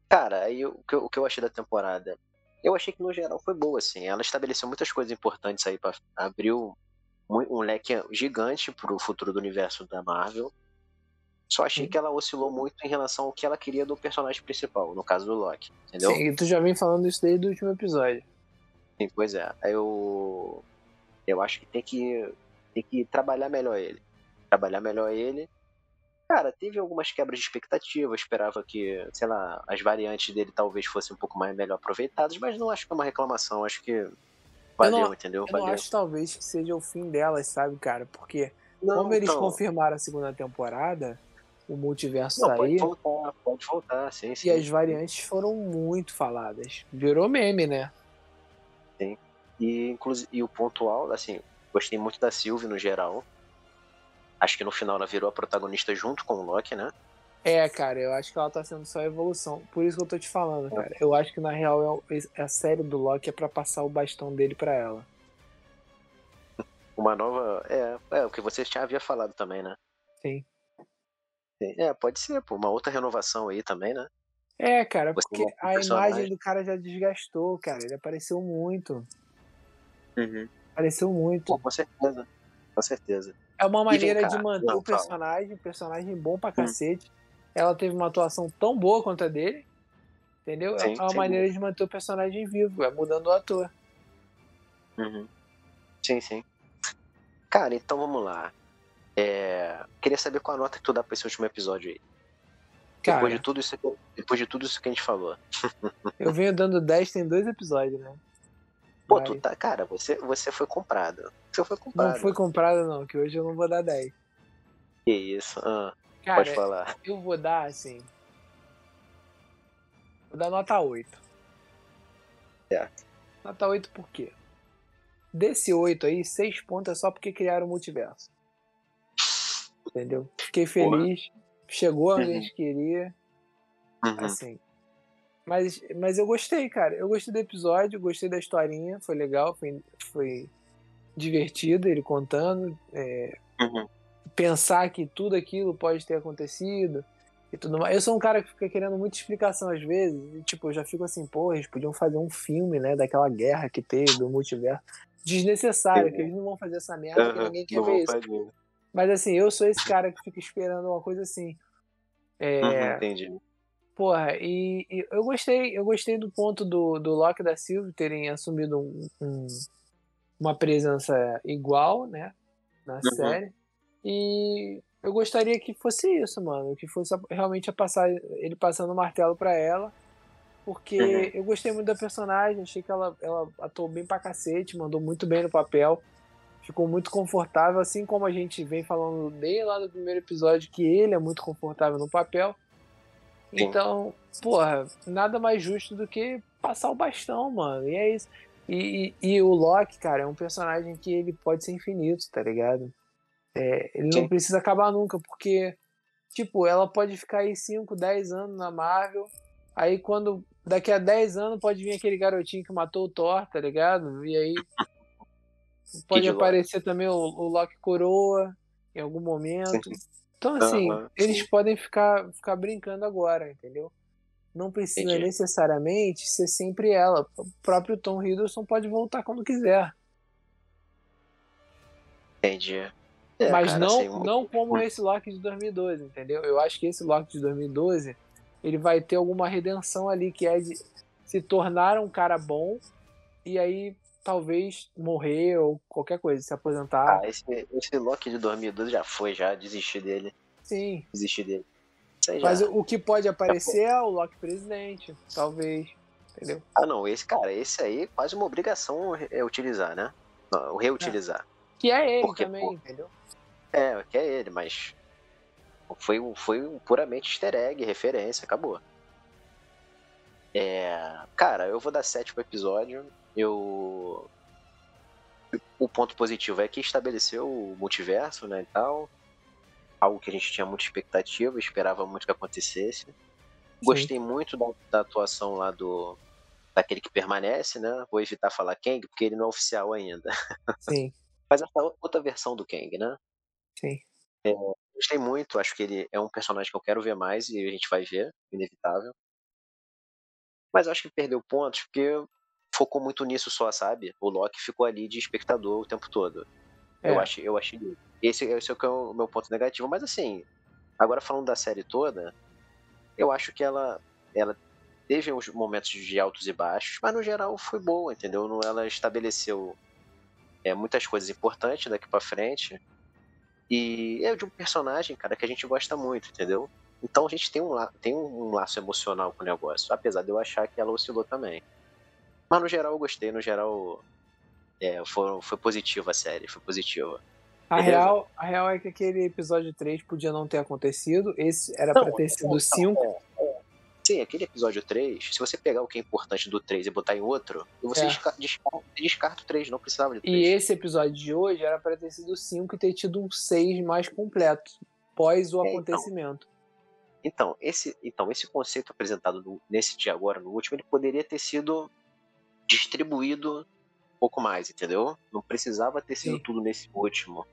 Cara, aí o que, eu, o que eu achei da temporada? Eu achei que no geral foi boa, assim. Ela estabeleceu muitas coisas importantes aí para abrir um, leque gigante pro futuro do universo da Marvel. Só achei que ela oscilou muito em relação ao que ela queria do personagem principal, no caso do Loki, entendeu? Sim, e tu já vem falando isso desde o último episódio. Sim, pois é. Eu eu acho que tem que tem que trabalhar melhor ele. Trabalhar melhor ele Cara, teve algumas quebras de expectativa, esperava que, sei lá, as variantes dele talvez fossem um pouco mais melhor aproveitadas, mas não acho que é uma reclamação, acho que valeu, eu não, entendeu? Eu valeu. não acho talvez que seja o fim delas, sabe, cara? Porque não, como eles então... confirmaram a segunda temporada, o multiverso não, pode aí. Pode voltar, pode voltar, sim, sim. E as variantes foram muito faladas. Virou meme, né? Sim. E, inclusive, e o pontual, assim, gostei muito da Sylvie no geral. Acho que no final ela virou a protagonista junto com o Loki, né? É, cara, eu acho que ela tá sendo só evolução. Por isso que eu tô te falando, é. cara. Eu acho que na real é a série do Loki é para passar o bastão dele para ela. Uma nova. É, é, o que você já havia falado também, né? Sim. É, pode ser, pô. Uma outra renovação aí também, né? É, cara, você porque a imagem do cara já desgastou, cara. Ele apareceu muito. Uhum. Apareceu muito. Pô, com certeza. Com certeza. É uma maneira de manter não, o personagem, personagem bom pra hum. cacete. Hum. Ela teve uma atuação tão boa quanto a dele. Entendeu? Sim, é uma sim. maneira de manter o personagem vivo, é mudando o ator. Uhum. Sim, sim. Cara, então vamos lá. É... Queria saber qual a nota que tu dá pra esse último episódio aí. Cara, depois, de tudo isso, depois de tudo isso que a gente falou. eu venho dando 10, tem dois episódios, né? Pô, tu tá. Cara, você, você foi comprado. Você foi comprado. Não foi comprado, não, que hoje eu não vou dar 10. Que isso? Ah, cara, pode falar. Eu vou dar, assim. Vou dar nota 8. Certo. Nota 8 por quê? Desse 8 aí, 6 pontos é só porque criaram o multiverso. Entendeu? Fiquei feliz. Porra. Chegou onde uhum. a gente queria. Uhum. Assim. Mas, mas eu gostei, cara. Eu gostei do episódio, gostei da historinha, foi legal, foi, foi divertido ele contando. É, uhum. Pensar que tudo aquilo pode ter acontecido e tudo mais. Eu sou um cara que fica querendo muita explicação às vezes. E, tipo, eu já fico assim, pô, eles podiam fazer um filme, né, daquela guerra que teve, do multiverso. Desnecessário, uhum. que eles não vão fazer essa merda, uhum. que ninguém quer ver isso. Fazer. Mas assim, eu sou esse cara que fica esperando uma coisa assim. É, uhum, entendi. Porra, e, e, eu gostei, eu gostei do ponto do, do Loki da Silva terem assumido um, um, uma presença igual, né, na uhum. série. E eu gostaria que fosse isso, mano, que fosse realmente a passar ele passando o martelo para ela, porque uhum. eu gostei muito da personagem, achei que ela, ela atuou bem pra cacete, mandou muito bem no papel, ficou muito confortável, assim como a gente vem falando desde lá do primeiro episódio que ele é muito confortável no papel. Então, porra, nada mais justo do que passar o bastão, mano. E é isso. E, e, e, o Loki, cara, é um personagem que ele pode ser infinito, tá ligado? É, ele Sim. não precisa acabar nunca, porque, tipo, ela pode ficar aí 5, 10 anos na Marvel. Aí quando. Daqui a 10 anos pode vir aquele garotinho que matou o Thor, tá ligado? E aí. Pode aparecer também o, o Loki Coroa em algum momento. Sim. Então, assim, uhum, eles podem ficar, ficar brincando agora, entendeu? Não precisa Entendi. necessariamente ser sempre ela. O próprio Tom Hiddleston pode voltar quando quiser. Entendi. É, Mas cara, não, assim, não como esse Loki de 2012, entendeu? Eu acho que esse Loki de 2012 ele vai ter alguma redenção ali, que é de se tornar um cara bom e aí talvez morrer ou qualquer coisa, se aposentar. Ah, esse, esse Loki de 2012 já foi, já desisti dele. Sim. Desisti dele. Mas já... o que pode aparecer é o Loki presidente, talvez. Entendeu? Ah, não, esse cara, esse aí é quase uma obrigação é utilizar, né? Não, reutilizar. É. Que é ele Porque, também, pô, entendeu? É, que é ele, mas foi, foi um puramente easter egg, referência, acabou. É, cara, eu vou dar 7 pro episódio eu o ponto positivo é que estabeleceu o multiverso, né, e tal. algo que a gente tinha muita expectativa, esperava muito que acontecesse. Sim. Gostei muito da, da, atuação lá do daquele que permanece, né? Vou evitar falar Kang, porque ele não é oficial ainda. Sim. Mas essa outra versão do Kang, né? Sim. É, gostei muito, acho que ele é um personagem que eu quero ver mais e a gente vai ver, inevitável. Mas acho que perdeu pontos porque focou muito nisso só, sabe? O Loki ficou ali de espectador o tempo todo. É. Eu achei, eu achei. Esse, esse é o meu ponto negativo. Mas assim, agora falando da série toda, eu acho que ela, ela teve uns momentos de altos e baixos, mas no geral foi boa, entendeu? Ela estabeleceu é, muitas coisas importantes daqui para frente. E é de um personagem, cara, que a gente gosta muito, entendeu? Então a gente tem um, tem um laço emocional com o negócio, apesar de eu achar que ela oscilou também. Mas no geral eu gostei, no geral é, foi, foi positiva a série, foi positiva. A real, a real é que aquele episódio 3 podia não ter acontecido, esse era para ter sido 5. É, é. Sim, aquele episódio 3, se você pegar o que é importante do 3 e botar em outro, você é. descarta, descarta, o 3, não precisava de 3. E esse episódio de hoje era para ter sido 5 e ter tido um 6 mais completo, pós o é, então. acontecimento. Então, então, esse, então, esse conceito apresentado no, nesse dia agora, no último, ele poderia ter sido distribuído um pouco mais, entendeu? Não precisava ter sido Sim. tudo nesse último.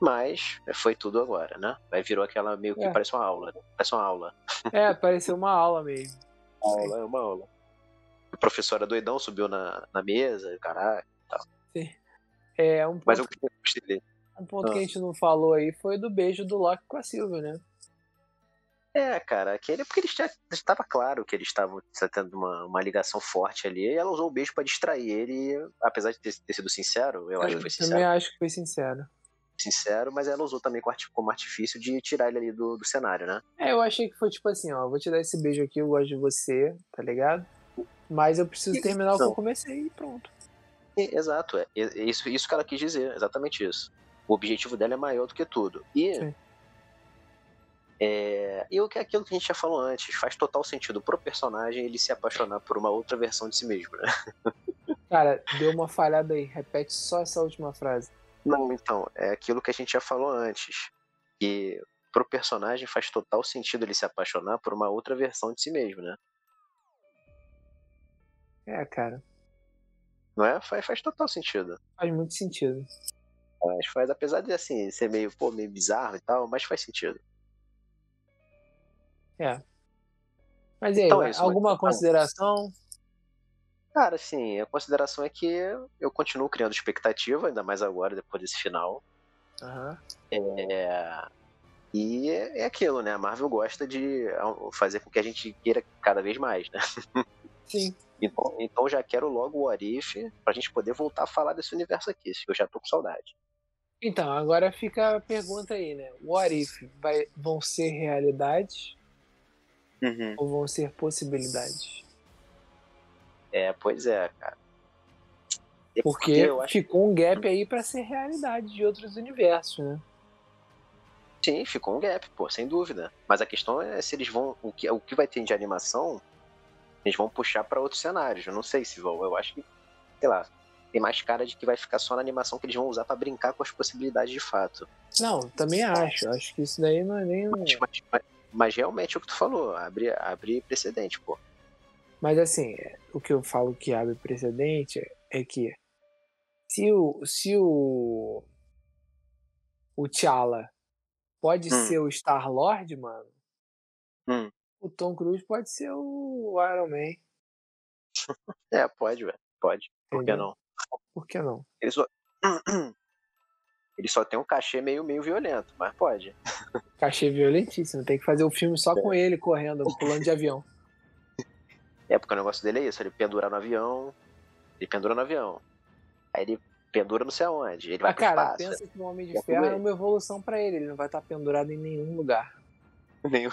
Mas foi tudo agora, né? Aí virou aquela meio que é. parece uma aula. Né? Parece uma aula. É, pareceu uma aula mesmo. aula, é uma aula. O professor era doidão, subiu na, na mesa, caralho e tal. Sim. É, um ponto, Mas eu gostei dele. Um ponto ah. que a gente não falou aí foi do beijo do Loki com a Silvia, né? É, cara, aquele porque ele já estava claro que eles estavam tendo uma, uma ligação forte ali, e ela usou o beijo para distrair ele, apesar de ter, ter sido sincero, eu, eu acho que foi sincero. também acho que foi sincero sincero, mas ela usou também como artifício de tirar ele ali do, do cenário, né? É, eu achei que foi tipo assim, ó, vou te dar esse beijo aqui, eu gosto de você, tá ligado? Mas eu preciso terminar o que eu comecei e pronto. Exato, é, é isso, isso que ela quis dizer, exatamente isso. O objetivo dela é maior do que tudo. E Sim. É, e o que é aquilo que a gente já falou antes, faz total sentido pro personagem ele se apaixonar por uma outra versão de si mesmo, né? Cara, deu uma falhada aí, repete só essa última frase. Não, então, é aquilo que a gente já falou antes. Que pro personagem faz total sentido ele se apaixonar por uma outra versão de si mesmo, né? É, cara. Não é? Faz, faz total sentido. Faz muito sentido. Mas faz, apesar de assim, ser meio, pô, meio bizarro e tal, mas faz sentido. É. Mas e aí, então, é isso, alguma mas... consideração? Cara, assim, a consideração é que eu continuo criando expectativa, ainda mais agora, depois desse final. Uhum. É... E é aquilo, né? A Marvel gosta de fazer com que a gente queira cada vez mais, né? Sim. Então, então já quero logo o Arif pra gente poder voltar a falar desse universo aqui, que eu já tô com saudade. Então, agora fica a pergunta aí, né? O Arif vai, vão ser realidades uhum. ou vão ser possibilidades? É, pois é, cara. É porque, porque ficou um gap aí para ser realidade de outros universos, né? Sim, ficou um gap, pô, sem dúvida. Mas a questão é se eles vão. O que, o que vai ter de animação, eles vão puxar para outros cenários. Eu não sei se vão. Eu acho que, sei lá, tem mais cara de que vai ficar só na animação que eles vão usar para brincar com as possibilidades de fato. Não, também acho. Acho que isso daí não é nem. Mas, mas, mas, mas realmente é o que tu falou, abre, abre precedente, pô. Mas assim, o que eu falo que abre precedente é que se o se o o T'Challa pode hum. ser o Star Lord, mano, hum. o Tom Cruise pode ser o Iron Man. É, pode, velho. Pode. Por que não? Por que não? Ele só... Ele só tem um cachê meio, meio violento, mas pode. Cachê violentíssimo. Tem que fazer o filme só é. com ele correndo, pulando de avião. É, porque o negócio dele é isso, ele pendura no avião, ele pendura no avião. Aí ele pendura não sei aonde. Ele vai ah, cara, espaço, pensa que o Homem de Ferro é uma evolução para ele, ele não vai estar pendurado em nenhum lugar. Nenhum,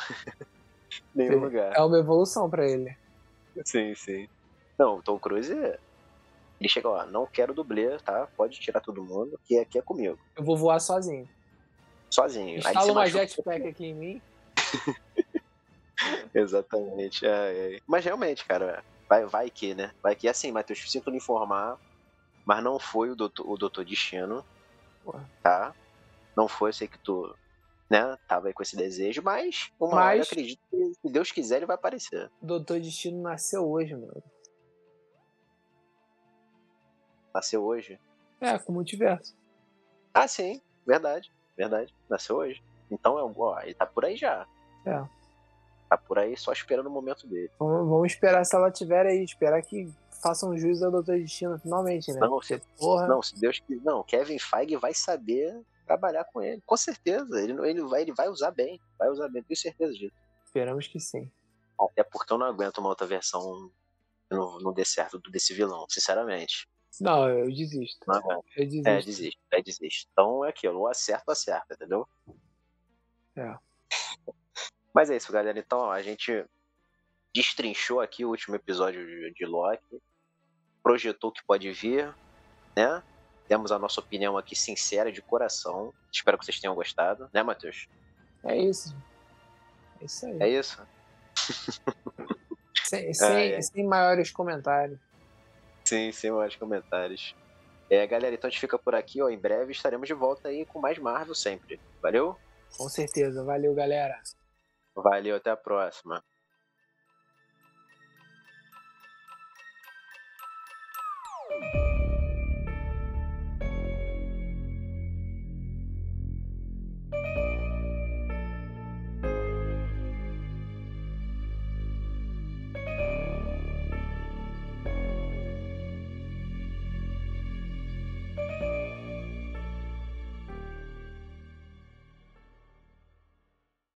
nenhum lugar. É uma evolução para ele. Sim, sim. Não, o Tom Cruise, ele chega, ó, não quero dublê, tá? Pode tirar todo mundo, que aqui é comigo. Eu vou voar sozinho. Sozinho. Instala uma jetpack aqui em mim. Exatamente. É, é. Mas realmente, cara, vai, vai que, né? Vai que assim, Matheus, sinto lhe informar, mas não foi o doutor, o doutor Destino, tá? Não foi, eu sei que tu né? Tava aí com esse desejo, mas uma mas... hora eu acredito que se Deus quiser ele vai aparecer. Doutor Destino nasceu hoje, mano. Nasceu hoje? É, com o multiverso. Ah, sim, verdade, verdade. Nasceu hoje. Então, é, ó, ele tá por aí já. É. Tá por aí só esperando o momento dele. Vamos, vamos esperar se ela tiver aí, esperar que façam um juízo ao Doutor Destino finalmente, né? Não, se, porra... não, se Deus quiser. Não, Kevin Feige vai saber trabalhar com ele. Com certeza. Ele, ele, vai, ele vai usar bem. Vai usar bem, tenho certeza disso. Esperamos que sim. Até porque eu não aguento uma outra versão que não, não dê certo desse vilão, sinceramente. Não, eu desisto. Não, eu desisto. É, desisto, é, desisto. Então é aquilo, ou acerta ou acerta, entendeu? É. Mas é isso, galera. Então, a gente destrinchou aqui o último episódio de, de Loki, projetou o que pode vir, né? Temos a nossa opinião aqui sincera, de coração. Espero que vocês tenham gostado, né, Matheus? É isso. É isso aí. É isso? sem, sem, é. sem maiores comentários. Sim, sem maiores comentários. É, galera, então a gente fica por aqui, ó. Em breve estaremos de volta aí com mais Marvel sempre. Valeu? Com certeza. Valeu, galera. Valeu, até a próxima.